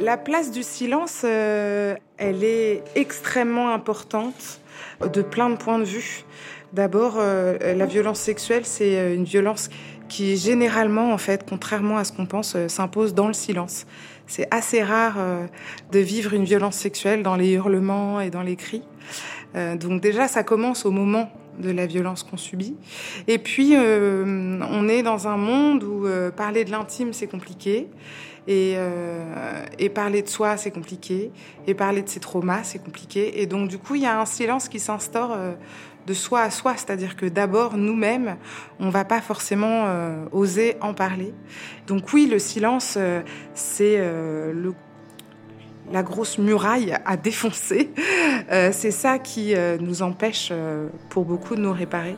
La place du silence, euh, elle est extrêmement importante de plein de points de vue. D'abord, euh, la violence sexuelle, c'est euh, une violence qui généralement, en fait, contrairement à ce qu'on pense, s'impose dans le silence. C'est assez rare de vivre une violence sexuelle dans les hurlements et dans les cris. donc déjà, ça commence au moment de la violence qu'on subit. Et puis, on est dans un monde où parler de l'intime, c'est compliqué. Et, euh, et parler de soi, c'est compliqué. Et parler de ses traumas, c'est compliqué. Et donc, du coup, il y a un silence qui s'instaure euh, de soi à soi. C'est-à-dire que d'abord, nous-mêmes, on va pas forcément euh, oser en parler. Donc oui, le silence, euh, c'est le la grosse muraille à défoncer. c'est ça qui nous empêche pour beaucoup de nous réparer.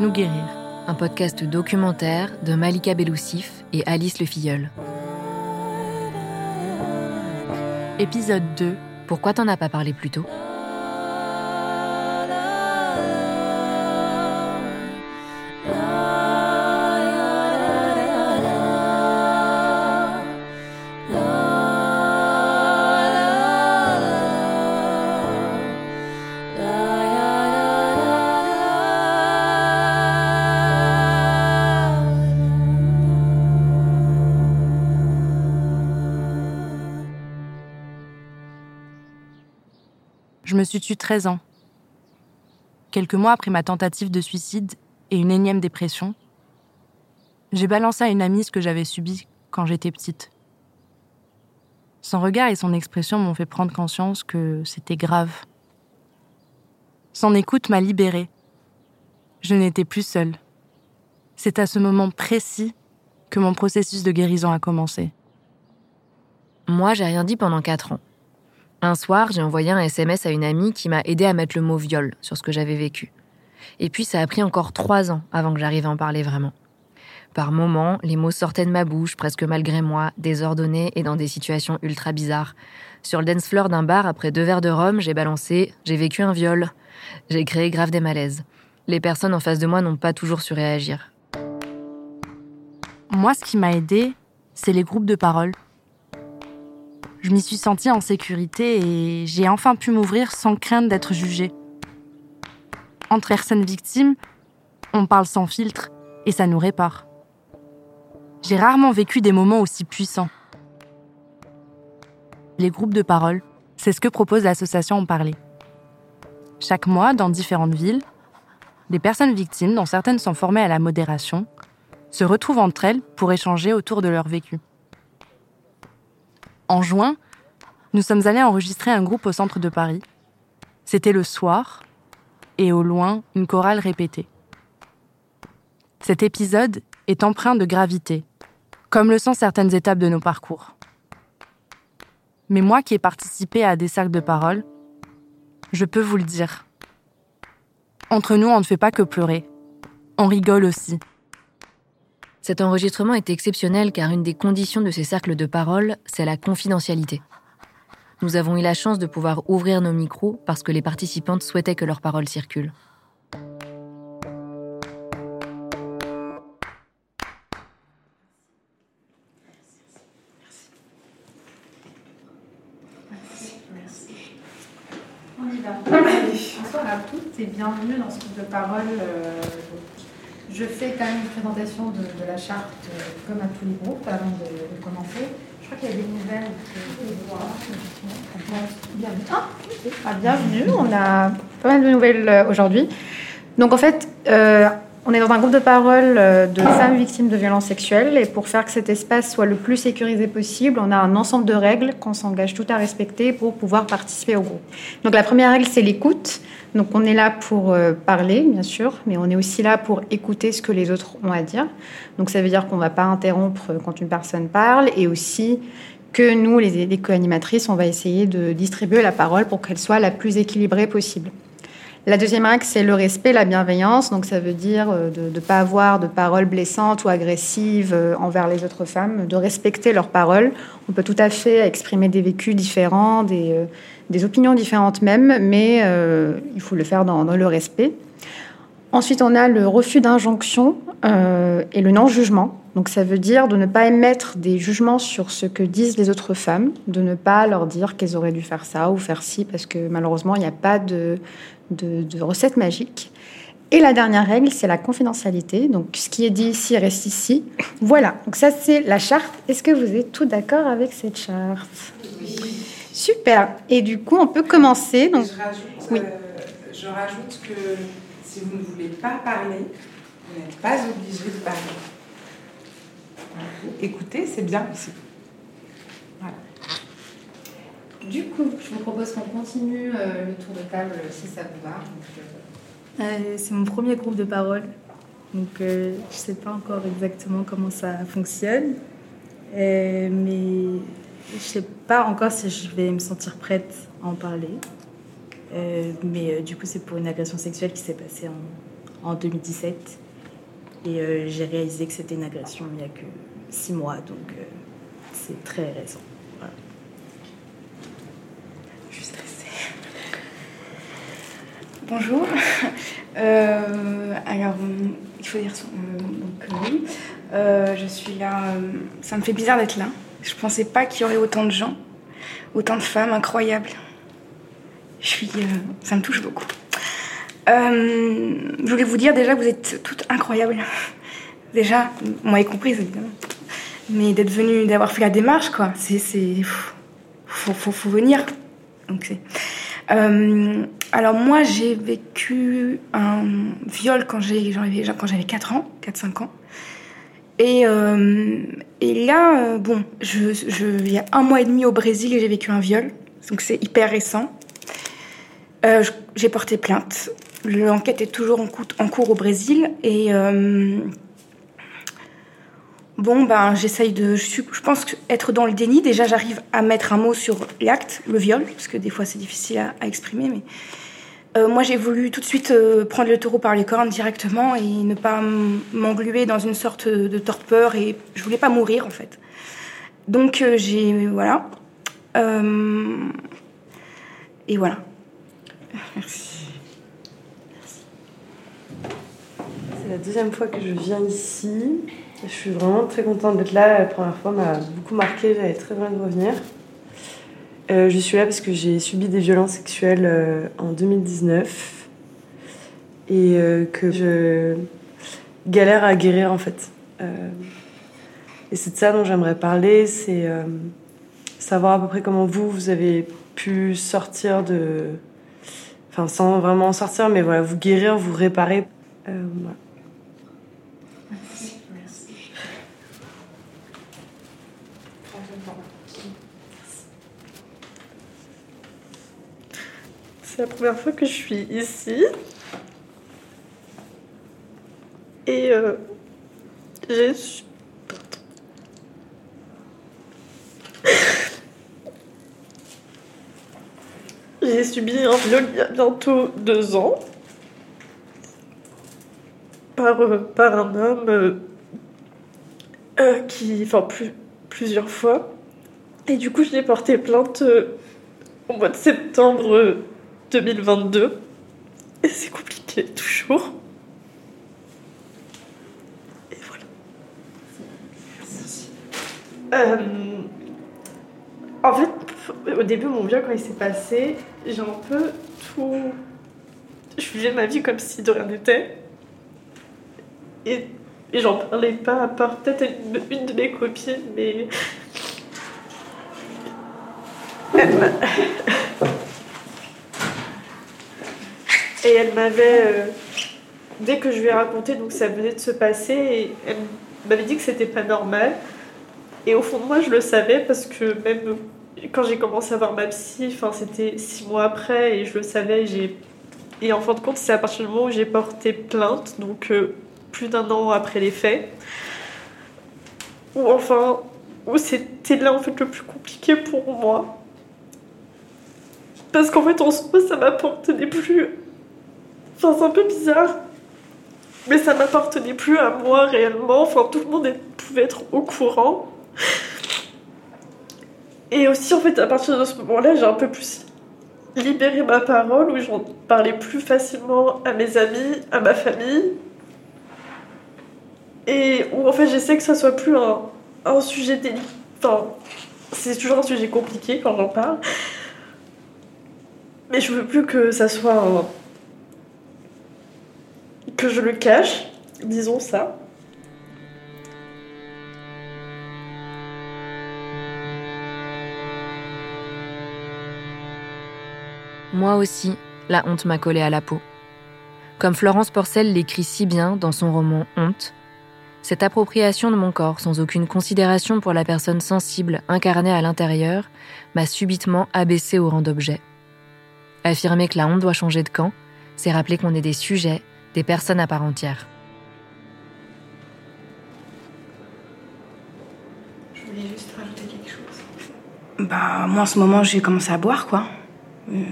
Nous guérir, un podcast documentaire de Malika Beloussif et Alice Le Filleul. Épisode 2 Pourquoi t'en as pas parlé plus tôt? Me suis tué 13 ans. Quelques mois après ma tentative de suicide et une énième dépression, j'ai balancé à une amie ce que j'avais subi quand j'étais petite. Son regard et son expression m'ont fait prendre conscience que c'était grave. Son écoute m'a libérée. Je n'étais plus seule. C'est à ce moment précis que mon processus de guérison a commencé. Moi, j'ai rien dit pendant quatre ans. Un soir, j'ai envoyé un SMS à une amie qui m'a aidé à mettre le mot viol sur ce que j'avais vécu. Et puis ça a pris encore trois ans avant que j'arrive à en parler vraiment. Par moments, les mots sortaient de ma bouche, presque malgré moi, désordonnés et dans des situations ultra bizarres. Sur le dance floor d'un bar, après deux verres de rhum, j'ai balancé J'ai vécu un viol. J'ai créé grave des malaises. Les personnes en face de moi n'ont pas toujours su réagir. Moi, ce qui m'a aidé, c'est les groupes de parole. Je m'y suis sentie en sécurité et j'ai enfin pu m'ouvrir sans crainte d'être jugée. Entre personnes victimes, on parle sans filtre et ça nous répare. J'ai rarement vécu des moments aussi puissants. Les groupes de parole, c'est ce que propose l'association En Parler. Chaque mois, dans différentes villes, des personnes victimes, dont certaines sont formées à la modération, se retrouvent entre elles pour échanger autour de leur vécu. En juin, nous sommes allés enregistrer un groupe au centre de Paris. C'était le soir, et au loin, une chorale répétée. Cet épisode est empreint de gravité, comme le sont certaines étapes de nos parcours. Mais moi qui ai participé à des cercles de parole, je peux vous le dire. Entre nous, on ne fait pas que pleurer. On rigole aussi. Cet enregistrement est exceptionnel car une des conditions de ces cercles de parole, c'est la confidentialité. Nous avons eu la chance de pouvoir ouvrir nos micros parce que les participantes souhaitaient que leurs paroles circulent. On y va. Bonsoir à toutes et bienvenue dans ce groupe de parole euh, je fais quand même une présentation de, la charte euh, comme à tous les groupes avant de, commencer. Je crois qu'il y a des nouvelles. Bienvenue. Ah, ah, bienvenue. On a pas mal de nouvelles euh, aujourd'hui. Donc en fait, euh, on est dans un groupe de parole de femmes victimes de violences sexuelles et pour faire que cet espace soit le plus sécurisé possible, on a un ensemble de règles qu'on s'engage tout à respecter pour pouvoir participer au groupe. Donc la première règle, c'est l'écoute. Donc on est là pour euh, parler, bien sûr, mais on est aussi là pour écouter ce que les autres ont à dire. Donc ça veut dire qu'on ne va pas interrompre quand une personne parle et aussi que nous, les, co-animatrices, on va essayer de distribuer la parole pour qu'elle soit la plus équilibrée possible. La deuxième règle, c'est le respect, la bienveillance. Donc, ça veut dire euh, de ne pas avoir de paroles blessantes ou agressives euh, envers les autres femmes, de respecter leurs paroles. On peut tout à fait exprimer des vécus différents, des, euh, opinions différentes même, mais il faut le faire dans, dans, le respect. Ensuite, on a le refus d'injonction et le non-jugement. Donc, ça veut dire de ne pas émettre des jugements sur ce que disent les autres femmes, de ne pas leur dire qu'elles auraient dû faire ça ou faire ci, parce que malheureusement, il n'y a pas de, de, recettes magiques. Et la dernière règle, c'est la confidentialité. Donc, ce qui est dit ici reste ici. Voilà. Donc, ça, c'est la charte. Est-ce que vous êtes tout d'accord avec cette charte? Oui. Super. Et du coup, on peut commencer. Donc, je, rajoute, oui. Euh, je rajoute que si vous ne voulez pas parler, vous n'êtes pas obligé de parler. Écoutez, c'est bien ici. Du coup, je vous propose qu'on continue euh, le tour de table si ça vous va. Euh, euh, c'est mon premier groupe de parole, donc je ne sais pas encore exactement comment ça fonctionne, mais je ne sais pas encore si je vais me sentir prête à en parler. mais du coup, c'est pour une agression sexuelle qui s'est passée en, en 2017. Et j'ai réalisé que c'était une agression il n'y a que six mois, donc c'est très récent. Bonjour. Euh, alors, il faut dire son donc, euh, je suis là. Euh, ça me fait bizarre d'être là. Je pensais pas qu'il y aurait autant de gens, autant de femmes incroyables. Je suis. ça me touche beaucoup. je voulais vous dire déjà que vous êtes toutes incroyables. Déjà, moi y comprise évidemment. Mais d'être venue, d'avoir fait la démarche, quoi. C'est. Faut, faut, faut venir. Euh, alors moi, j'ai vécu un viol quand j'avais quand j'avais 4 ans, 4-5 ans. Et, euh, et là, euh, bon, je, je, il y a un mois et demi au Brésil, j'ai vécu un viol. Donc c'est hyper récent. J'ai porté plainte. L'enquête est toujours en, cours au Brésil. Et Bon, ben, j'essaye de. Je, pense être dans le déni. Déjà, j'arrive à mettre un mot sur l'acte, le viol, parce que des fois, c'est difficile à, exprimer. Mais euh, moi, j'ai voulu tout de suite euh, prendre le taureau par les cornes directement et ne pas m'engluer dans une sorte de torpeur. Et je voulais pas mourir, en fait. Donc, euh, j'ai. Voilà. et voilà. Merci. C'est la deuxième fois que je viens ici. Je suis vraiment très contente d'être là. La première fois m'a beaucoup marqué, j'avais très envie de revenir. Euh, je suis là parce que j'ai subi des violences sexuelles euh, en 2019 et euh, que je galère à guérir en fait. et c'est de ça dont j'aimerais parler, c'est savoir à peu près comment vous, vous avez pu sortir de... Enfin, sans vraiment sortir, mais voilà, vous guérir, vous réparer. Voilà. C'est la première fois que je suis ici. Et euh, j'ai J'ai subi un viol il y a bientôt deux ans par, euh, par un homme euh, qui. Enfin, plus, plusieurs fois. Et du coup, je l'ai porté plainte au mois de septembre 2022. Et c'est compliqué, toujours. Et voilà. Euh, en fait, au début, mon viol, quand il s'est passé, j'ai un peu tout. Je vivais ma vie comme si de rien n'était. Et, j'en parlais pas, à part peut-être une, une de mes copines, mais. Et elle m'avait, euh, dès que je lui ai raconté, donc ça venait de se passer, et elle m'avait dit que c'était pas normal. Et au fond de moi, je le savais parce que même quand j'ai commencé à voir ma psy, c'était six mois après, et je le savais. J'ai et en fin de compte, c'est à partir du moment où j'ai porté plainte, donc euh, plus d'un an après les faits, ou enfin où c'était là en fait le plus compliqué pour moi. Parce qu'en fait, en soi, ça m'apportait plus C'est un peu bizarre. Mais ça m'appartenait plus à moi réellement. Enfin, tout le monde pouvait être au courant. Et aussi, en fait, à partir de ce moment-là, j'ai un peu plus libéré ma parole, où j'en parlais plus facilement à mes amis, à ma famille. Et où, en fait, j'essaie que ça soit plus un, un sujet délicat. Enfin, c'est toujours un sujet compliqué quand j'en parle. Mais je veux plus que ça soit un... que je le cache, disons ça. Moi aussi, la honte m'a collé à la peau. Comme Florence Porcel l'écrit si bien dans son roman Honte, cette appropriation de mon corps sans aucune considération pour la personne sensible incarnée à l'intérieur m'a subitement abaissé au rang d'objet. Affirmer que la honte doit changer de camp, c'est rappeler qu'on est des sujets, des personnes à part entière. Je voulais juste rajouter quelque chose. Bah, moi en ce moment, j'ai commencé à boire, quoi. Euh,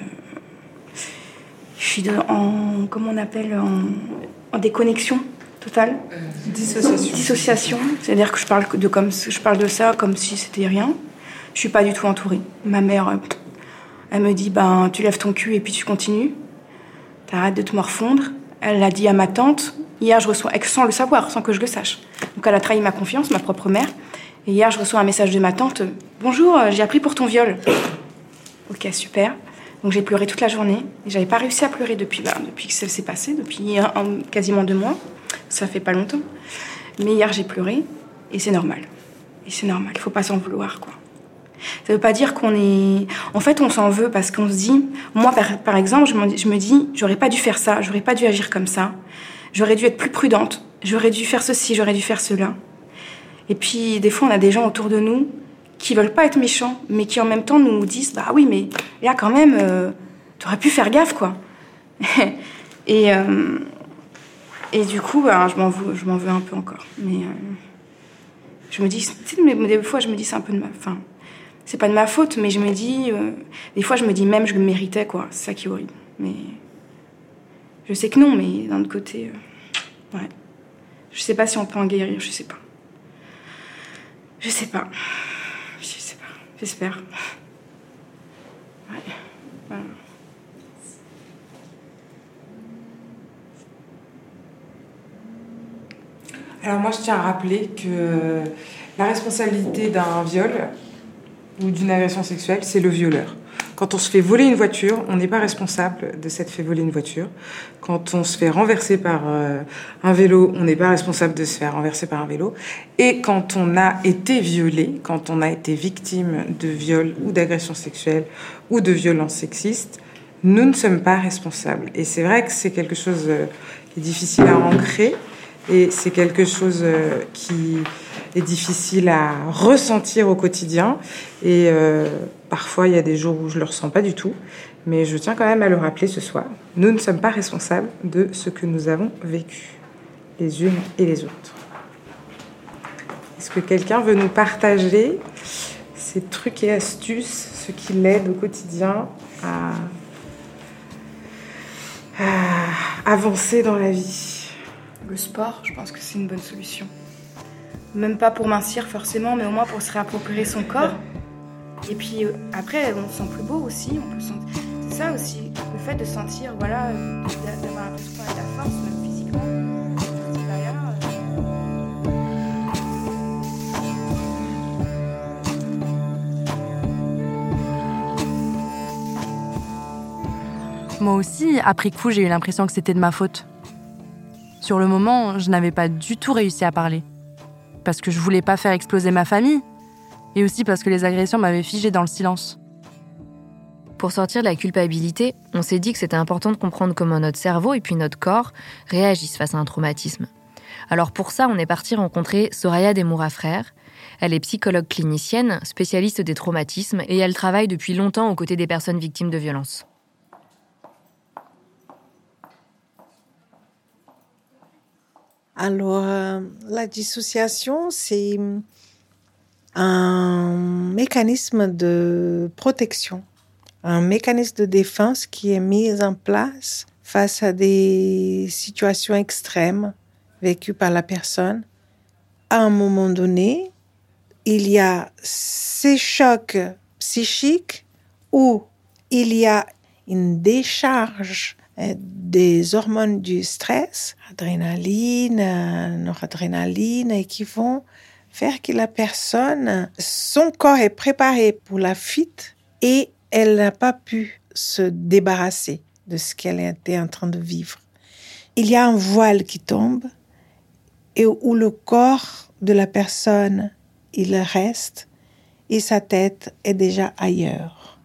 je suis de, en. Comment on appelle En, en déconnexion totale. Dissociation. Dissociation. C'est-à-dire que je parle de, comme, je parle de ça comme si c'était rien. Je suis pas du tout entourée. Ma mère, euh, elle me dit ben, tu lèves ton cul et puis tu continues. T'arrêtes de te morfondre. Elle l'a dit à ma tante. Hier, je reçois, sans le savoir, sans que je le sache. Donc, elle a trahi ma confiance, ma propre mère. Et hier, je reçois un message de ma tante. Bonjour, euh, j'ai appris pour ton viol. Ok, super. Donc j'ai pleuré toute la journée. Et j'avais pas réussi à pleurer depuis, bah, depuis que ça s'est passé, depuis un- quasiment deux mois. Ça fait pas longtemps. Mais hier, j'ai pleuré. Et c'est normal. Et c'est normal. Il faut pas s'en vouloir, quoi. Ça veut pas dire qu'on est. En fait, on s'en veut parce qu'on se dit. Moi, par, exemple, je me, dis, j'aurais pas dû faire ça, j'aurais pas dû agir comme ça. J'aurais dû être plus prudente. J'aurais dû faire ceci, j'aurais dû faire cela. Et puis, des fois, on a des gens autour de nous qui veulent pas être méchants, mais qui en même temps nous disent Bah oui, mais là, quand même, euh, t'aurais pu faire gaffe, quoi. et, euh, et du coup, bah, je m'en veux, veux un peu encore. Mais euh, je me dis, tu des fois, je me dis, c'est un peu de ma. Enfin, c'est pas de ma faute, mais je me dis. euh, des fois, je me dis même, je le méritais, quoi. C'est ça qui est horrible. Mais. Je sais que non, mais d'un autre côté. euh, ouais. Je sais pas si on peut en guérir, je sais pas. Je sais pas. Je sais pas. J'espère. Ouais. Voilà. Alors moi, je tiens à rappeler que la responsabilité d'un viol ou d'une agression sexuelle, c'est le violeur. Quand on se fait voler une voiture, on n'est pas responsable de s'être fait voler une voiture. Quand on se fait renverser par euh, un vélo, on n'est pas responsable de se faire renverser par un vélo. Et quand on a été violé, quand on a été victime de viol ou d'agression sexuelle ou de violence sexiste, nous ne sommes pas responsables. Et c'est vrai que c'est quelque chose euh, qui est difficile à ancrer et c'est quelque chose euh, qui est difficile à ressentir au quotidien. Et euh, parfois, il y a des jours où je le ressens pas du tout. Mais je tiens quand même à le rappeler ce soir. Nous ne sommes pas responsables de ce que nous avons vécu, les unes et les autres. Est-ce que quelqu'un veut nous partager ces trucs et astuces, ce qui l'aide au quotidien à avancer dans la vie? Le sport, je pense que c'est une bonne solution. Même pas pour mincir forcément, mais au moins pour se réapproprier son corps. Et puis euh, après, on se sent plus beau aussi. On peut se sentir... C'est ça aussi, le fait de sentir, voilà, euh, d'a- d'avoir l'impression qu'on a de la force, même physiquement. Moi aussi, après coup, j'ai eu l'impression que c'était de ma faute. Sur le moment, je n'avais pas du tout réussi à parler. Parce que je voulais pas faire exploser ma famille. Et aussi parce que les agressions m'avaient figé dans le silence. Pour sortir de la culpabilité, on s'est dit que c'était important de comprendre comment notre cerveau et puis notre corps réagissent face à un traumatisme. Alors pour ça, on est parti rencontrer Soraya Desmoura Frères. Elle est psychologue clinicienne, spécialiste des traumatismes et elle travaille depuis longtemps aux côtés des personnes victimes de violences. Alors, euh, la dissociation, c'est un mécanisme de protection, un mécanisme de défense qui est mis en place face à des situations extrêmes vécues par la personne. À un moment donné, il y a ces chocs psychiques où il y a une décharge des hormones du stress, adrénaline, euh, noradrénaline, et qui vont faire que la personne, son corps est préparé pour la fuite et elle n'a pas pu se débarrasser de ce qu'elle était en train de vivre. Il y a un voile qui tombe et où le corps de la personne, il reste et sa tête est déjà ailleurs.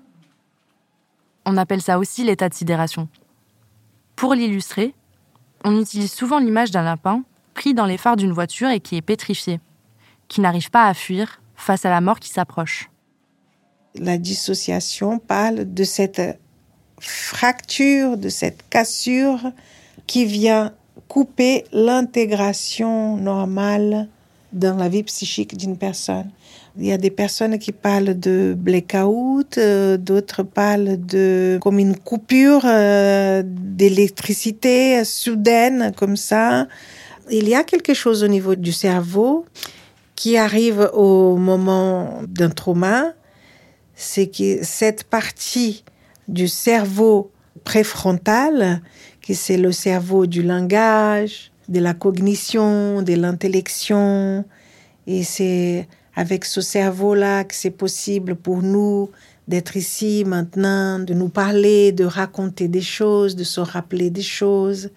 On appelle ça aussi l'état de sidération. Pour l'illustrer, on utilise souvent l'image d'un lapin pris dans les phares d'une voiture et qui est pétrifié, qui n'arrive pas à fuir face à la mort qui s'approche. La dissociation parle de cette fracture, de cette cassure qui vient couper l'intégration normale dans la vie psychique d'une personne. Il y a des personnes qui parlent de blackout, euh, d'autres parlent de comme une coupure euh, d'électricité soudaine comme ça. Il y a quelque chose au niveau du cerveau qui arrive au moment d'un trauma, c'est que cette partie du cerveau préfrontal, qui c'est le cerveau du langage, de la cognition, de l'intellection, et c'est avec ce cerveau-là que c'est possible pour nous d'être ici maintenant, de nous parler, de raconter des choses, de se rappeler des choses.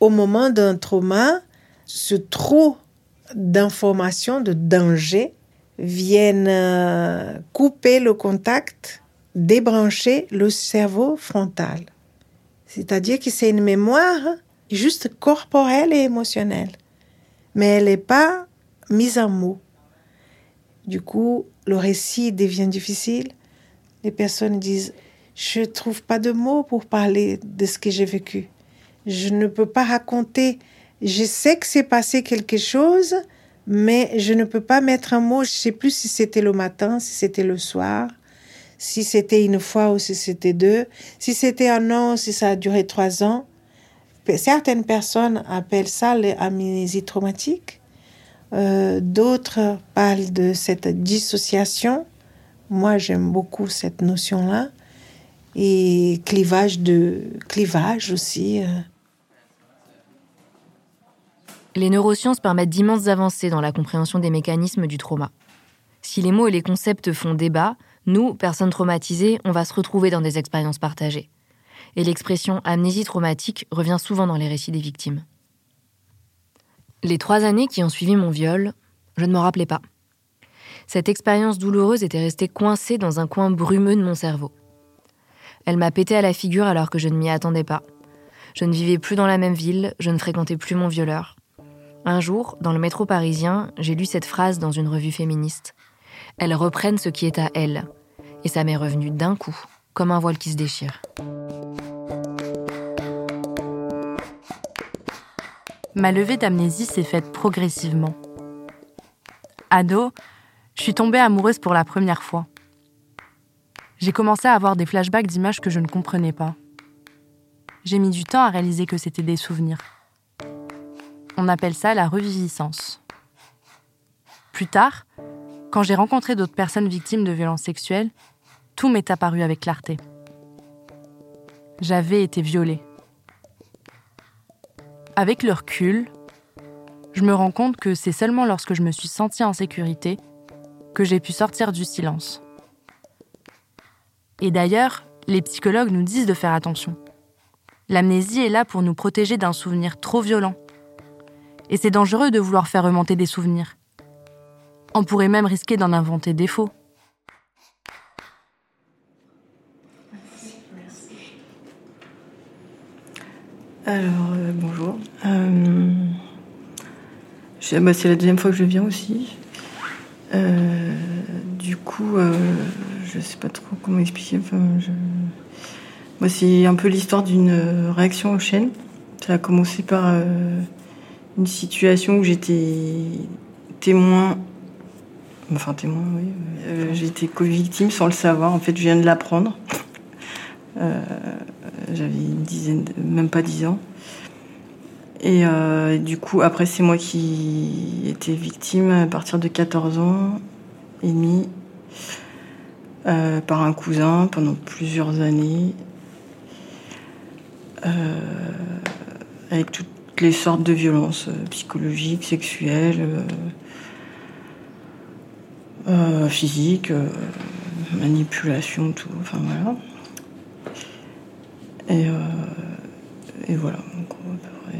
Au moment d'un trauma, ce trop d'informations, de danger, viennent euh, couper le contact, débrancher le cerveau frontal. C'est-à-dire que c'est une mémoire juste corporelle et émotionnelle, mais elle n'est pas mise en mots. Du coup, le récit devient difficile. Les personnes disent, je ne trouve pas de mots pour parler de ce que j'ai vécu. Je ne peux pas raconter. Je sais que c'est passé quelque chose, mais je ne peux pas mettre un mot. Je ne sais plus si c'était le matin, si c'était le soir, si c'était une fois ou si c'était deux, si c'était un an ou si ça a duré trois ans. Certaines personnes appellent ça l'amnésie traumatique. Euh, d'autres parlent de cette dissociation. Moi, j'aime beaucoup cette notion-là. Et clivage de clivage aussi. Euh. Les neurosciences permettent d'immenses avancées dans la compréhension des mécanismes du trauma. Si les mots et les concepts font débat, nous, personnes traumatisées, on va se retrouver dans des expériences partagées. Et l'expression amnésie traumatique revient souvent dans les récits des victimes. Les trois années qui ont suivi mon viol, je ne m'en rappelais pas. Cette expérience douloureuse était restée coincée dans un coin brumeux de mon cerveau. Elle m'a pété à la figure alors que je ne m'y attendais pas. Je ne vivais plus dans la même ville, je ne fréquentais plus mon violeur. Un jour, dans le métro parisien, j'ai lu cette phrase dans une revue féministe. Elles reprennent ce qui est à elles. Et ça m'est revenu d'un coup, comme un voile qui se déchire. Ma levée d'amnésie s'est faite progressivement. Ado, je suis tombée amoureuse pour la première fois. J'ai commencé à avoir des flashbacks d'images que je ne comprenais pas. J'ai mis du temps à réaliser que c'était des souvenirs. On appelle ça la reviviscence. Plus tard, quand j'ai rencontré d'autres personnes victimes de violences sexuelles, tout m'est apparu avec clarté. J'avais été violée. Avec le recul, je me rends compte que c'est seulement lorsque je me suis sentie en sécurité que j'ai pu sortir du silence. Et d'ailleurs, les psychologues nous disent de faire attention. L'amnésie est là pour nous protéger d'un souvenir trop violent. Et c'est dangereux de vouloir faire remonter des souvenirs. On pourrait même risquer d'en inventer des faux. Alors, euh, bonjour. Euh, bah, c'est la deuxième fois que je viens aussi. Euh, du coup, je sais pas trop comment expliquer. Moi, c'est un peu l'histoire d'une réaction aux chaînes. Ça a commencé par une situation où j'étais témoin. Enfin, témoin, oui. Été co-victime sans le savoir. En fait, je viens de l'apprendre. J'avais une dizaine, même pas dix ans. Et du coup, après, c'est moi qui étais victime à partir de 14 ans et demi par un cousin pendant plusieurs années. avec toutes les sortes de violences psychologiques, sexuelles. Euh, physique, euh, manipulation, tout. Enfin voilà. Et, euh, et voilà.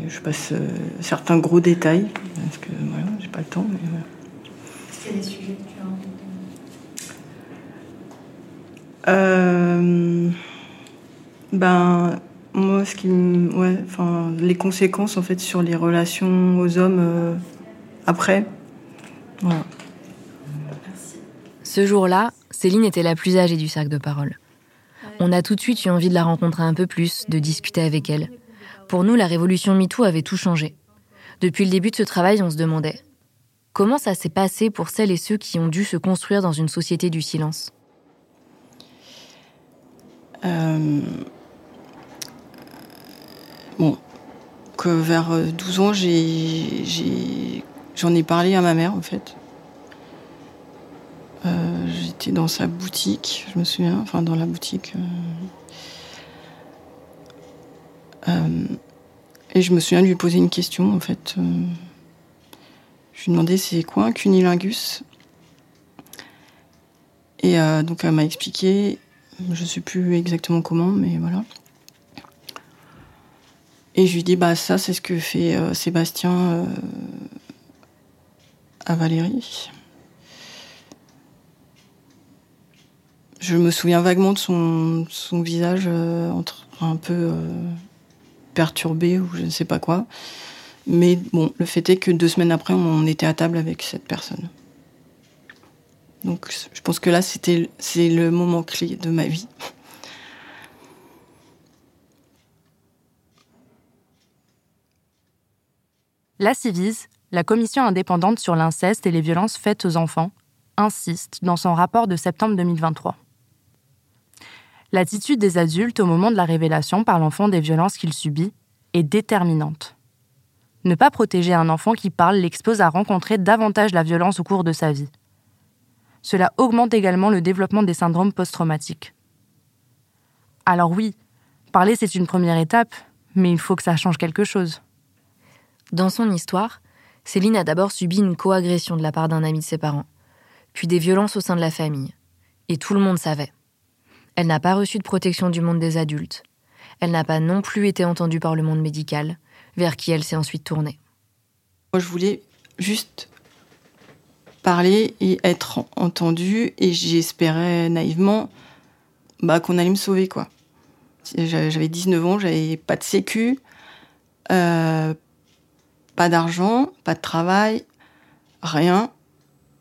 je passe certains gros détails parce que voilà, j'ai pas le temps. Mais voilà. Est-ce qu'il y a des sujets que tu as envie de... ben moi ce qui ouais enfin les conséquences en fait sur les relations aux hommes après voilà ce jour-là, Céline était la plus âgée du cercle de parole. On a tout de suite eu envie de la rencontrer un peu plus, de discuter avec elle. Pour nous, la révolution MeToo avait tout changé. Depuis le début de ce travail, on se demandait comment ça s'est passé pour celles et ceux qui ont dû se construire dans une société du silence? Euh, Bon, que vers 12 ans, j'en ai parlé à ma mère, en fait. Euh, j'étais dans sa boutique, je me souviens, enfin dans la boutique. Euh, euh, et je me souviens de lui poser une question en fait. je lui demandais c'est quoi un cunilingus? Et donc elle m'a expliqué, je sais plus exactement comment, mais voilà. Et je lui dis bah ça c'est ce que fait Sébastien à Valérie. Je me souviens vaguement de son, visage euh, un peu euh, perturbé ou je ne sais pas quoi. Mais bon, le fait est que deux semaines après, on était à table avec cette personne. Donc je pense que là, c'était c'est le moment clé de ma vie. La CIVIS, la commission indépendante sur l'inceste et les violences faites aux enfants, insiste dans son rapport de septembre 2023. L'attitude des adultes au moment de la révélation par l'enfant des violences qu'il subit est déterminante. Ne pas protéger un enfant qui parle l'expose à rencontrer davantage la violence au cours de sa vie. Cela augmente également le développement des syndromes post-traumatiques. Alors oui, parler c'est une première étape, mais il faut que ça change quelque chose. Dans son histoire, Céline a d'abord subi une coagression de la part d'un ami de ses parents, puis des violences au sein de la famille. Et tout le monde savait. Elle n'a pas reçu de protection du monde des adultes. Elle n'a pas non plus été entendue par le monde médical, vers qui elle s'est ensuite tournée. Moi, je voulais juste parler et être entendue, et j'espérais naïvement bah, qu'on allait me sauver, quoi. J'avais 19 ans, j'avais pas de sécu, euh, pas d'argent, pas de travail, rien.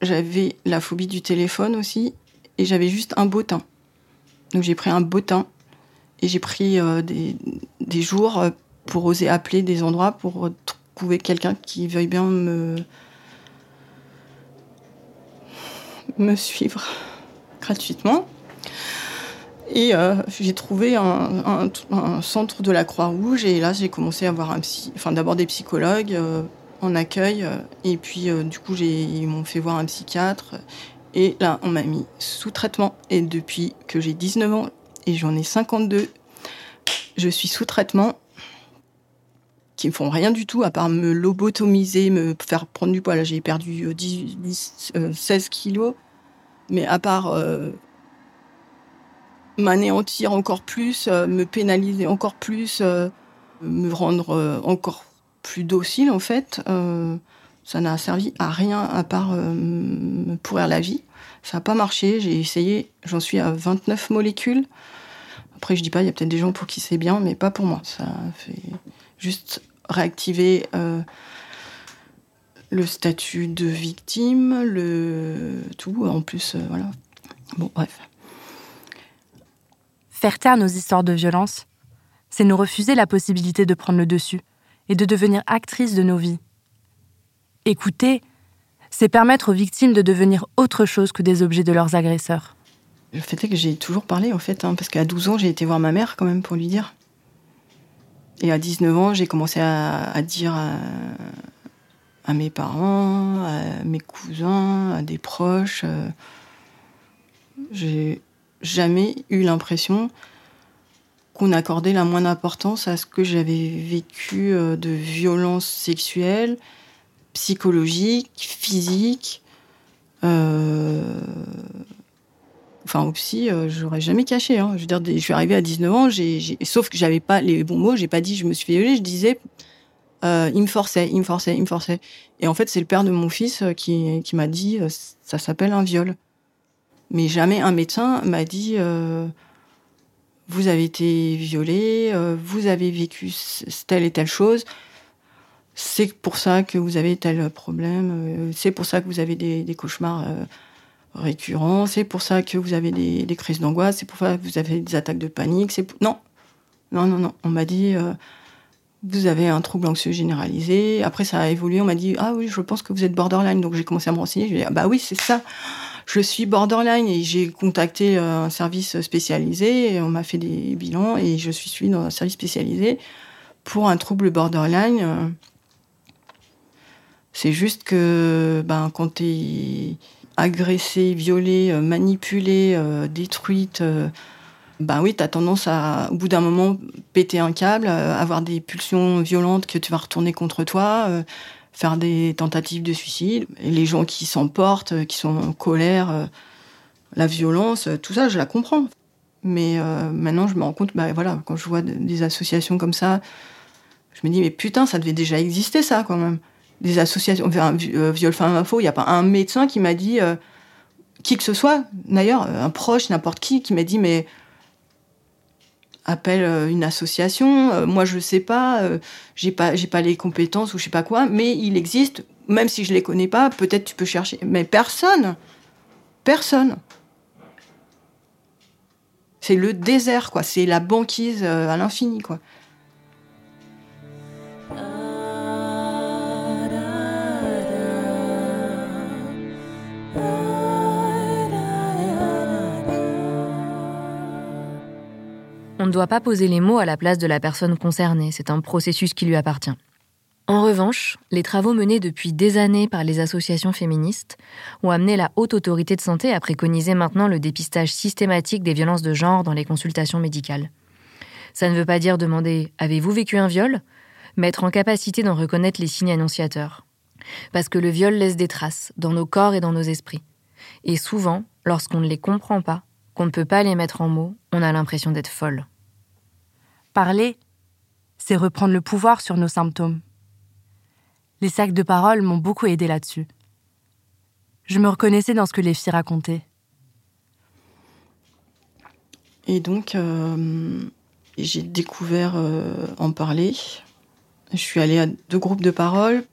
J'avais la phobie du téléphone aussi, et j'avais juste un beau teint. Donc j'ai pris un bottin et j'ai pris euh, des, jours euh, pour oser appeler des endroits pour trouver quelqu'un qui veuille bien me suivre gratuitement. Et euh, j'ai trouvé un, centre de la Croix-Rouge et là j'ai commencé à voir un psy, enfin d'abord des psychologues en accueil et puis du coup ils m'ont fait voir un psychiatre et là, on m'a mis sous traitement. Et depuis que j'ai 19 ans et j'en ai 52, je suis sous traitement qui me font rien du tout à part me lobotomiser, me faire prendre du poids. Là, j'ai perdu 10, euh, 16 euh, kilos. Mais à part euh, m'anéantir encore plus, me pénaliser encore plus, me rendre encore plus docile, en fait, ça n'a servi à rien à part euh, me pourrir la vie. Ça n'a pas marché. J'ai essayé. J'en suis à 29 molécules. Après, je dis pas, il y a peut-être des gens pour qui c'est bien, mais pas pour moi. Ça fait juste réactiver euh, le statut de victime, le tout. En plus, euh, voilà. Bon, bref. Faire taire nos histoires de violence, c'est nous refuser la possibilité de prendre le dessus et de devenir actrice de nos vies Écouter, c'est permettre aux victimes de devenir autre chose que des objets de leurs agresseurs. Le fait est que j'ai toujours parlé, en fait, hein, parce qu'à 12 ans, j'ai été voir ma mère quand même pour lui dire. Et à 19 ans, j'ai commencé à, dire à, mes parents, à mes cousins, à des proches. Euh, j'ai jamais eu l'impression qu'on accordait la moindre importance à ce que j'avais vécu euh, de violence sexuelle, psychologique, physique. Euh, enfin, au psy, euh, j'aurais jamais caché. Hein. Je veux dire, je suis arrivée à 19 ans, sauf que j'avais pas les bons mots, j'ai pas dit je me suis violée, je disais il me forçait, il me forçait, il me forçait. Et en fait, c'est le père de mon fils qui, qui m'a dit ça s'appelle un viol. Mais jamais un médecin m'a dit vous avez été violé, euh, vous avez vécu telle et telle chose, c'est pour ça que vous avez tel problème, euh, c'est pour ça que vous avez des, cauchemars euh, récurrents, c'est pour ça que vous avez des, crises d'angoisse, c'est pour ça que vous avez des attaques de panique. Non, non, non, non. On m'a dit vous avez un trouble anxieux généralisé. Après, ça a évolué. On m'a dit ah oui, je pense que vous êtes borderline. Donc j'ai commencé à me renseigner. Je dit ah bah oui, c'est ça je suis borderline et j'ai contacté euh, un service spécialisé on m'a fait des bilans et je suis suivie dans un service spécialisé pour un trouble borderline. C'est juste que ben, quand tu es agressée, violée, euh, manipulée, euh, détruite, ben oui, tu as tendance à, au bout d'un moment, péter un câble, avoir des pulsions violentes que tu vas retourner contre toi, faire des tentatives de suicide. Et les gens qui s'emportent, euh, qui sont en colère, euh, la violence, euh, tout ça, je la comprends. Mais maintenant, je me rends compte, bah, voilà, quand je vois des associations comme ça, je me dis, mais putain, ça devait déjà exister, ça, quand même. Des associations, enfin, viol femme info, il n'y a pas un médecin qui m'a dit, qui que ce soit, d'ailleurs, un proche, n'importe qui, qui m'a dit, mais appelle euh, une association. Euh, moi, je sais pas, euh, j'ai pas, les compétences ou je sais pas quoi, mais il existe. Même si je les connais pas, peut-être tu peux chercher. Mais personne, personne. C'est le désert, quoi. C'est la banquise à l'infini, quoi. On ne doit pas poser les mots à la place de la personne concernée, c'est un processus qui lui appartient. En revanche, les travaux menés depuis des années par les associations féministes ont amené la haute autorité de santé à préconiser maintenant le dépistage systématique des violences de genre dans les consultations médicales. Ça ne veut pas dire demander Avez-vous vécu un viol? Mais être en capacité d'en reconnaître les signes annonciateurs. Parce que le viol laisse des traces dans nos corps et dans nos esprits. Et souvent, lorsqu'on ne les comprend pas, qu'on ne peut pas les mettre en mots, on a l'impression d'être folle. Parler, c'est reprendre le pouvoir sur nos symptômes. Les sacs de parole m'ont beaucoup aidé là-dessus. Je me reconnaissais dans ce que les filles racontaient. Et donc, euh, j'ai découvert euh, en parler. Je suis allée à deux groupes de parole.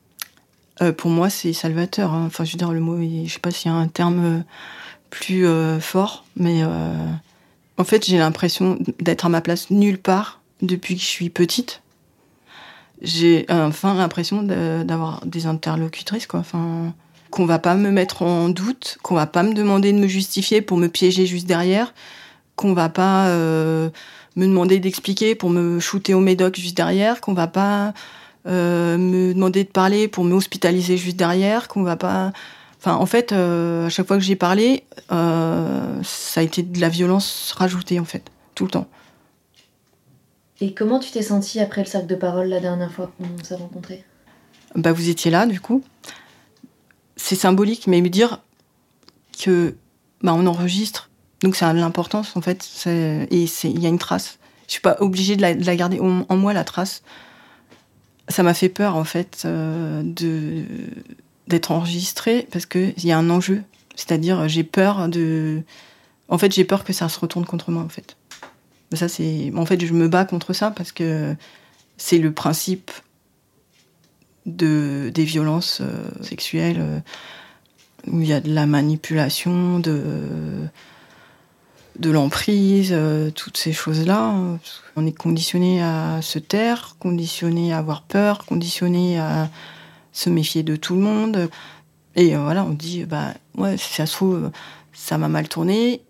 Euh, pour moi, c'est salvateur. Hein. Enfin, je veux dire, le mot, je sais pas s'il y a un terme plus euh, fort, mais euh, en fait, j'ai l'impression d'être à ma place nulle part depuis que je suis petite. J'ai enfin l'impression d'avoir des interlocutrices, quoi. Enfin, qu'on va pas me mettre en doute, qu'on va pas me demander de me justifier pour me piéger juste derrière, qu'on va pas euh, me demander d'expliquer pour me shooter au médoc juste derrière, qu'on va pas me demander de parler pour me hospitaliser juste derrière, qu'on va pas en fait, euh, à chaque fois que j'ai parlé, euh, ça a été de la violence rajoutée, en fait, tout le temps. Et comment tu t'es sentie après le cercle de parole la dernière fois qu'on s'est rencontrés? Bah, vous étiez là, du coup. C'est symbolique, mais me dire que bah, on enregistre, donc ça a de l'importance, en fait, et il y a une trace. Je suis pas obligée de la, garder en, moi, la trace. Ça m'a fait peur, en fait, euh, de d'être enregistré parce qu'il y a un enjeu. C'est-à-dire, j'ai peur de. En fait, j'ai peur que ça se retourne contre moi, en fait. Ça, c'est. En fait, je me bats contre ça parce que c'est le principe de, des violences euh, sexuelles euh, où il y a de la manipulation, de, de l'emprise, euh, toutes ces choses-là. On est conditionné à se taire, conditionné à avoir peur, conditionné à se méfier de tout le monde. Et euh, voilà, on dit, bah, ouais, si ça se trouve, ça m'a mal tourné.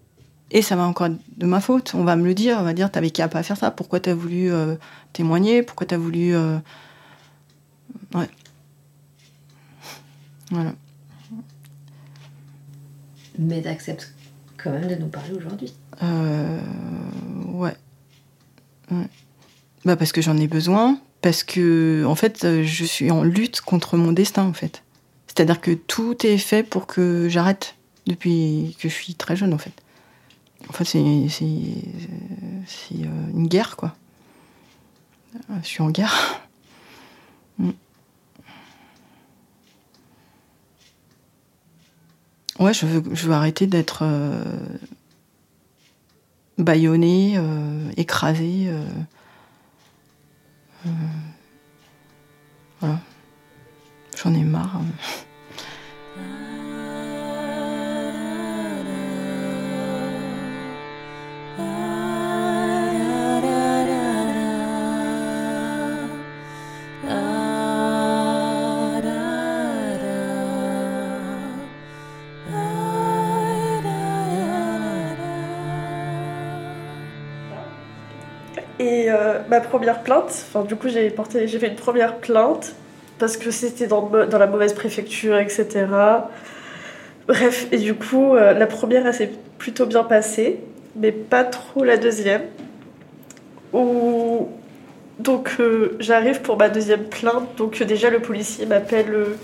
Et ça va encore de ma faute. On va me le dire, on va dire t'avais qu'à pas faire ça. Pourquoi t'as voulu euh, témoigner? Pourquoi t'as voulu. euh, Ouais. Voilà. Mais t'acceptes quand même de nous parler aujourd'hui. Euh, ouais. Ouais. Bah parce que j'en ai besoin, parce que en fait euh, je suis en lutte contre mon destin en fait. C'est-à-dire que tout est fait pour que j'arrête depuis que je suis très jeune en fait. En fait c'est euh, une guerre quoi. Euh, Je suis en guerre. Mm. Ouais, je veux, je veux arrêter d'être euh, bâillonnée, euh, écrasée. Voilà. J'en ai marre. hein. Ma première plainte, enfin du coup j'ai porté, j'ai fait une première plainte parce que c'était dans, la mauvaise préfecture, etc. Bref, et du coup euh, la première elle s'est plutôt bien passée, mais pas trop la deuxième. Donc euh, j'arrive pour ma deuxième plainte, donc déjà le policier m'appelle euh,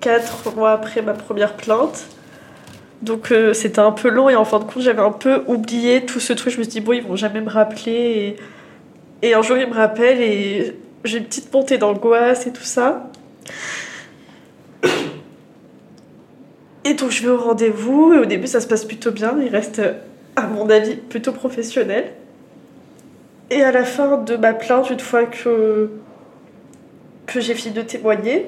quatre mois après ma première plainte. Donc c'était un peu long et en fin de compte j'avais un peu oublié tout ce truc. Je me suis dit bon ils vont jamais me rappeler et un jour ils me rappellent et j'ai une petite montée d'angoisse et tout ça. Et donc je vais au rendez-vous et au début ça se passe plutôt bien. Il reste à mon avis plutôt professionnel. Et à la fin de ma plainte, une fois que, que j'ai fini de témoigner,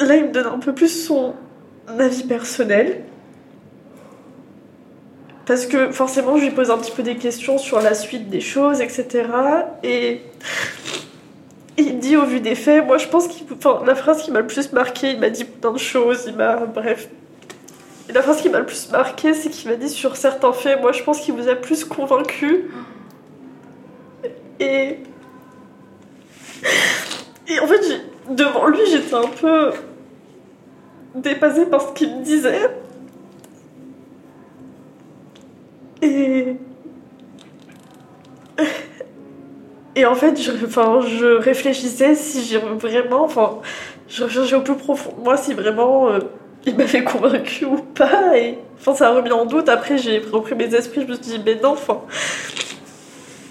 là il me donne un peu plus son avis personnel. Parce que forcément, je lui pose un petit peu des questions sur la suite des choses, etc. Et il dit au vu des faits, moi je pense qu'il. La phrase qui m'a le plus marqué, il m'a dit plein de choses, il m'a. Bref. Et la phrase qui m'a le plus marqué, c'est qu'il m'a dit sur certains faits, moi je pense qu'il vous a plus convaincu. Et. Et en fait, devant lui, j'étais un peu dépassée par ce qu'il me disait. Et. Et en fait, je, enfin, je réfléchissais si j'ai vraiment. Enfin, je recherchais au plus profond moi si vraiment euh, il m'avait convaincu ou pas. Et enfin, ça a remis en doute. Après, j'ai repris mes esprits. Je me suis dit, mais non, enfin.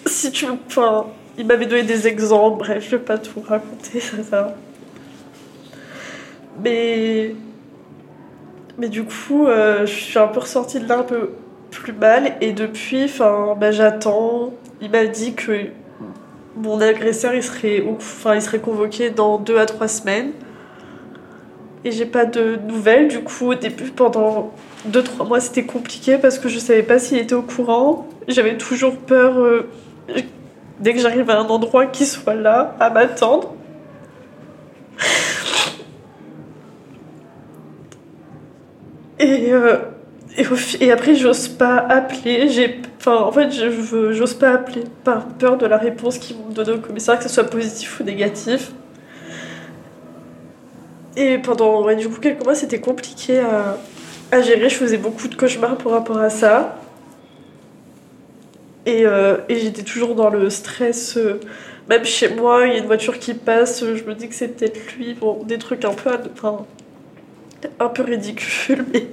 Si tu. Enfin, il m'avait donné des exemples. Bref, je vais pas tout raconter, ça, ça. Mais. Mais du coup, euh, je suis un peu ressortie de là un peu plus mal. Et depuis, enfin, bah, j'attends. Il m'a dit que mon agresseur, il serait, enfin, il serait convoqué dans deux à trois semaines. Et j'ai pas de nouvelles. Du coup, au début, pendant deux, trois mois, c'était compliqué parce que je savais pas s'il était au courant. J'avais toujours peur, euh, dès que j'arrive à un endroit, qu'il soit là, à m'attendre. Et, euh, et, après, j'ose pas appeler. J'ai, enfin, en fait, je j'ose pas appeler par peur de la réponse qu'ils vont me donner au commissariat, que ce soit positif ou négatif. Et pendant ouais, du coup, quelques mois, c'était compliqué à, à gérer. Je faisais beaucoup de cauchemars par rapport à ça. Et, euh, et j'étais toujours dans le stress. euh, même chez moi, il y a une voiture qui passe, je me dis que c'est peut-être lui. Bon, des trucs un peu, enfin, un peu ridicules, mais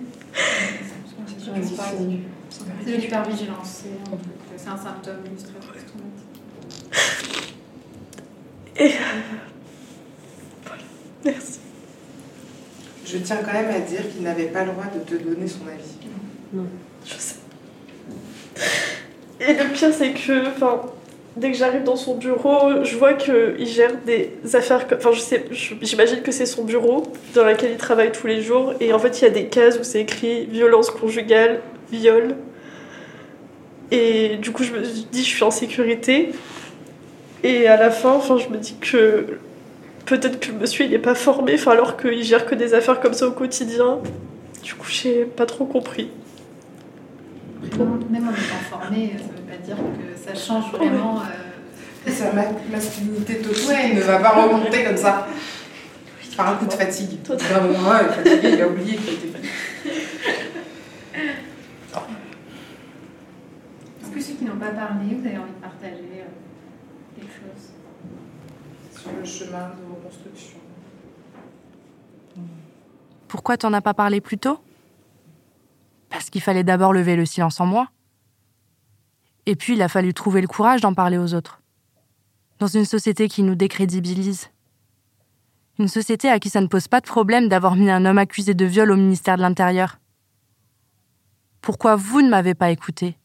C'est de l'hypervigilance, c'est un, truc- c'est un symptôme du stress post-traumatique. Et. Voilà. Merci. Je tiens quand même à dire qu'il n'avait pas le droit de te donner son avis. Je sais. Et le pire, c'est que, enfin, dès que j'arrive dans son bureau, je vois qu'il gère des affaires. Enfin, je sais, je- j'imagine que c'est son bureau dans lequel il travaille tous les jours. Et en fait, il y a des cases où c'est écrit violence conjugale, viol. Et du coup, je me dis, je suis en sécurité. Et à la fin, enfin, je me dis que peut-être que le monsieur il n'est pas formé, enfin, alors qu'il gère que des affaires comme ça au quotidien. Du coup, j'ai pas trop compris. Même en étant formé, ça dire que ça change vraiment. Euh... Sa masculinité totale ne va pas remonter comme ça. Par un coup de fatigue. D'un moment, il est fatigué, il a oublié qu'il était fatigué. Est-ce que ceux qui n'ont pas parlé, vous avez envie de partager euh, quelque chose Sur le chemin de reconstruction. Pourquoi t'en as pas parlé plus tôt? Parce qu'il fallait d'abord lever le silence en moi. Et puis il a fallu trouver le courage d'en parler aux autres. Dans une société qui nous décrédibilise. Une société à qui ça ne pose pas de problème d'avoir mis un homme accusé de viol au ministère de l'Intérieur. Pourquoi vous ne m'avez pas écouté?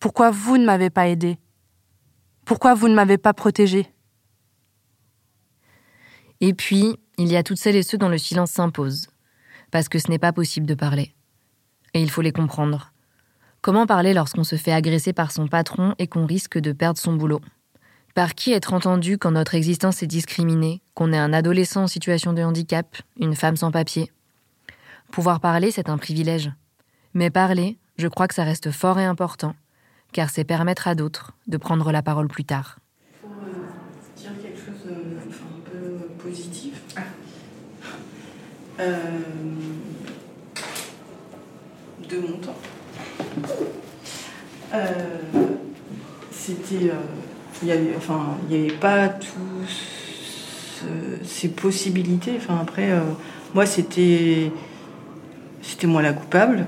Pourquoi vous ne m'avez pas aidé? Pourquoi vous ne m'avez pas protégé? Et puis, il y a toutes celles et ceux dont le silence s'impose, parce que ce n'est pas possible de parler. Et il faut les comprendre. Comment parler lorsqu'on se fait agresser par son patron et qu'on risque de perdre son boulot? Par qui être entendu quand notre existence est discriminée, qu'on est un adolescent en situation de handicap, une femme sans papier? Pouvoir parler, c'est un privilège. Mais parler, je crois que ça reste fort et important, car c'est permettre à d'autres de prendre la parole plus tard. Pour euh, dire quelque chose euh, enfin, un peu positif. Euh, de mon temps. Euh, C'était. euh, il y avait, enfin, n'y avait pas tous ce- ces possibilités. Enfin, après, euh, moi, c'était. C'était moi la coupable.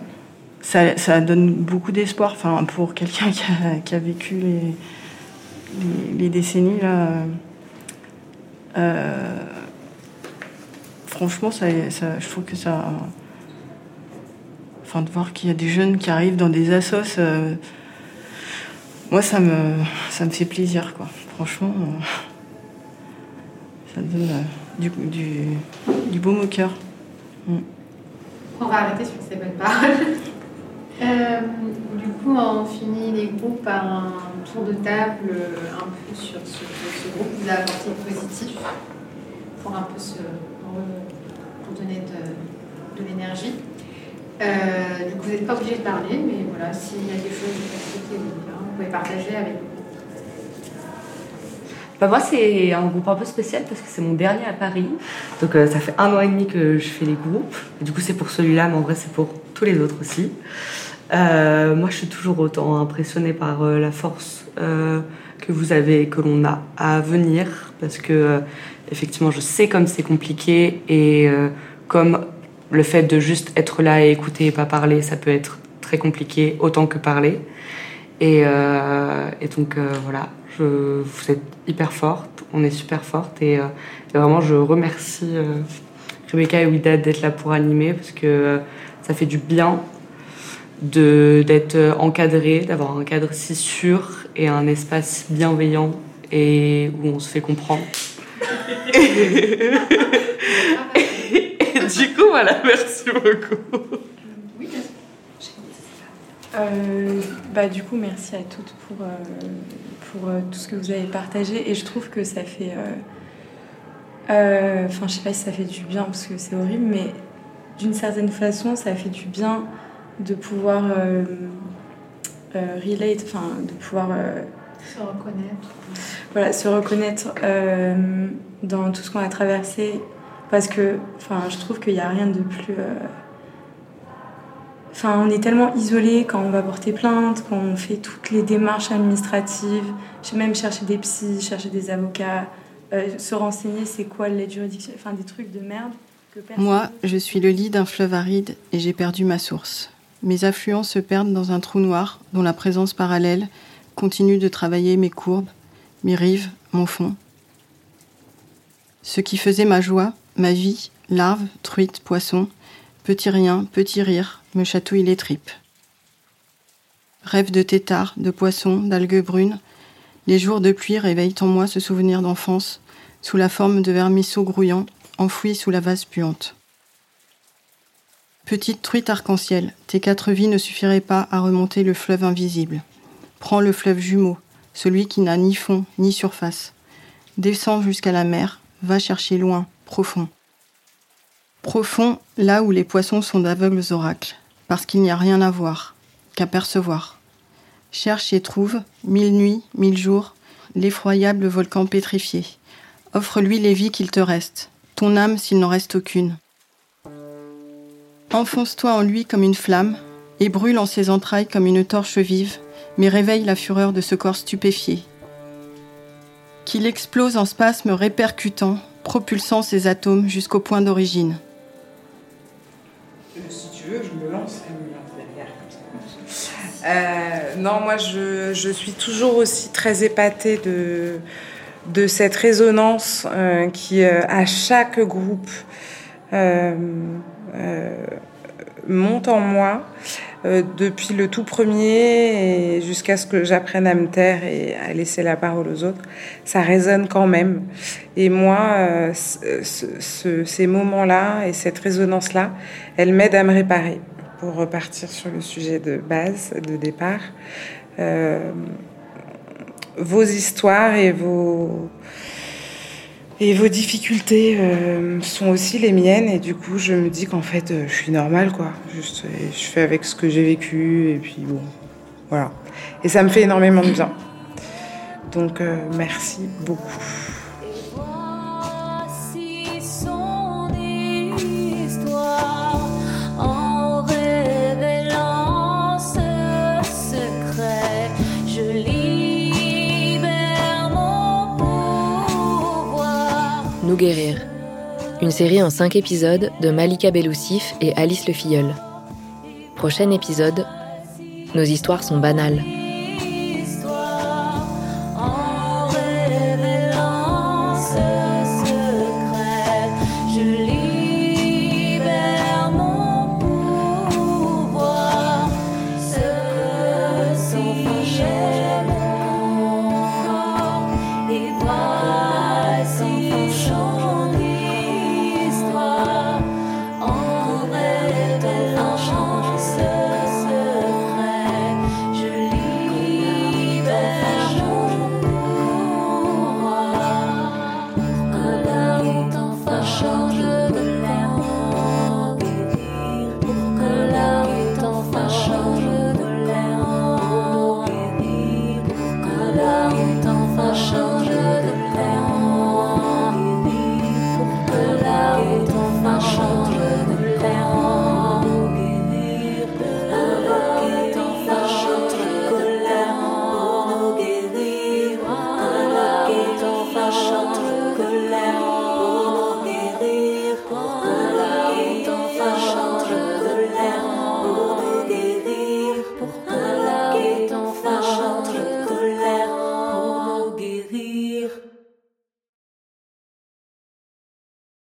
Ça, ça donne beaucoup d'espoir enfin, pour quelqu'un qui a, vécu les, décennies. Là. Euh, franchement, ça, je trouve que ça. Enfin, de voir qu'il y a des jeunes qui arrivent dans des assos, euh, moi, ça me, ça me fait plaisir, quoi. Franchement, euh, ça donne euh, du, du, du baume au cœur. Mm. On va arrêter sur ces bonnes paroles. Euh, du coup, on finit les groupes par un tour de table un peu sur ce que ce groupe vous a apporté de positif pour un peu se pour donner de, de l'énergie. Euh, du coup, vous n'êtes pas obligé de parler, mais voilà, s'il y a des choses que vous souhaitez vous pouvez partager avec nous. Bah moi, c'est un groupe un peu spécial parce que c'est mon dernier à Paris. Donc, euh, ça fait un an et demi que je fais les groupes. Et du coup, c'est pour celui-là, mais en vrai, c'est pour tous les autres aussi. Euh, moi, je suis toujours autant impressionnée par euh, la force que vous avez, que l'on a à venir. Parce que, effectivement, je sais comme c'est compliqué et comme le fait de juste être là et écouter et pas parler, ça peut être très compliqué, autant que parler. Et, euh, et donc euh, voilà, je, vous êtes hyper forte, on est super forte et, euh, et vraiment je remercie Rebecca et Widad d'être là pour animer parce que ça fait du bien d'être encadré, d'avoir un cadre si sûr et un espace bienveillant et où on se fait comprendre. et du coup voilà, merci beaucoup. Euh, bah, du coup, merci à toutes pour, euh, pour euh, tout ce que vous avez partagé. Et je trouve que ça fait. Enfin, je sais pas si ça fait du bien parce que c'est horrible, mais d'une certaine façon, ça fait du bien de pouvoir relate, enfin, de pouvoir. Se reconnaître. voilà, se reconnaître dans tout ce qu'on a traversé. Parce que enfin, je trouve qu'il n'y a rien de plus. Enfin, on est tellement isolé quand on va porter plainte, quand on fait toutes les démarches administratives. J'ai même cherché des psys, chercher des avocats, euh, se renseigner c'est quoi l'aide juridictionnelle, enfin des trucs de merde que personne. Moi, je suis le lit d'un fleuve aride et j'ai perdu ma source. Mes affluents se perdent dans un trou noir dont la présence parallèle continue de travailler mes courbes, mes rives, mon fond. Ce qui faisait ma joie, ma vie, larves, truites, poissons, petit rien, petit rire, me chatouille les tripes. Rêve de tétards, de poissons, d'algues brunes, les jours de pluie réveillent en moi ce souvenir d'enfance, sous la forme de vermisseaux grouillants, enfouis sous la vase puante. Petite truite arc-en-ciel, tes quatre vies ne suffiraient pas à remonter le fleuve invisible. Prends le fleuve jumeau, celui qui n'a ni fond ni surface. Descends jusqu'à la mer, va chercher loin, profond. Profond, là où les poissons sont d'aveugles oracles, parce qu'il n'y a rien à voir. qu'à percevoir. Cherche et trouve, mille nuits, mille jours, l'effroyable volcan pétrifié. Offre-lui les vies qu'il te reste, ton âme s'il n'en reste aucune. Enfonce-toi en lui comme une flamme, et brûle en ses entrailles comme une torche vive, mais réveille la fureur de ce corps stupéfié. Qu'il explose en spasmes répercutants, propulsant ses atomes jusqu'au point d'origine. Si tu veux, je me lance. Euh, non, moi je, suis toujours aussi très épatée de, cette résonance euh, qui, euh, à chaque groupe, euh, euh, monte en moi euh, depuis le tout premier jusqu'à ce que j'apprenne à me taire et à laisser la parole aux autres. Ça résonne quand même. Et moi, ce, ce, ces moments-là et cette résonance-là, elle m'aide à me réparer pour repartir sur le sujet de base, de départ. Euh, vos histoires et vos, et vos difficultés euh, sont aussi les miennes. Et du coup, je me dis qu'en fait, euh, je suis normale, quoi. Je fais avec ce que j'ai vécu. Et puis, bon, voilà. Et ça me fait énormément de bien. Donc, euh, merci beaucoup. Une série en 5 épisodes de Malika Beloussif et Alice Le Filleul. Prochain épisode Nos histoires sont banales.